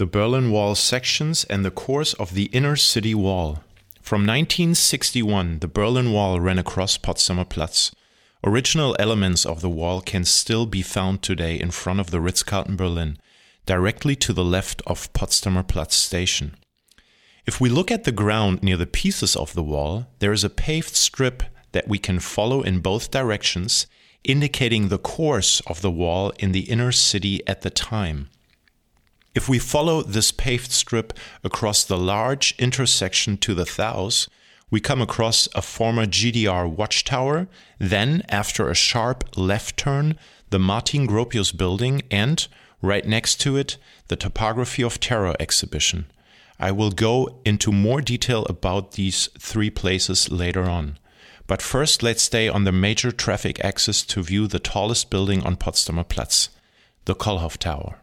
the Berlin Wall sections and the course of the inner city wall. From 1961, the Berlin Wall ran across Potsdamer Platz. Original elements of the wall can still be found today in front of the Ritz Carlton Berlin, directly to the left of Potsdamer Platz station. If we look at the ground near the pieces of the wall, there is a paved strip that we can follow in both directions, indicating the course of the wall in the inner city at the time. If we follow this paved strip across the large intersection to the Thous, we come across a former GDR watchtower, then, after a sharp left turn, the Martin Gropius building, and, right next to it, the Topography of Terror exhibition. I will go into more detail about these three places later on. But first, let's stay on the major traffic axis to view the tallest building on Potsdamer Platz, the Kollhoff Tower.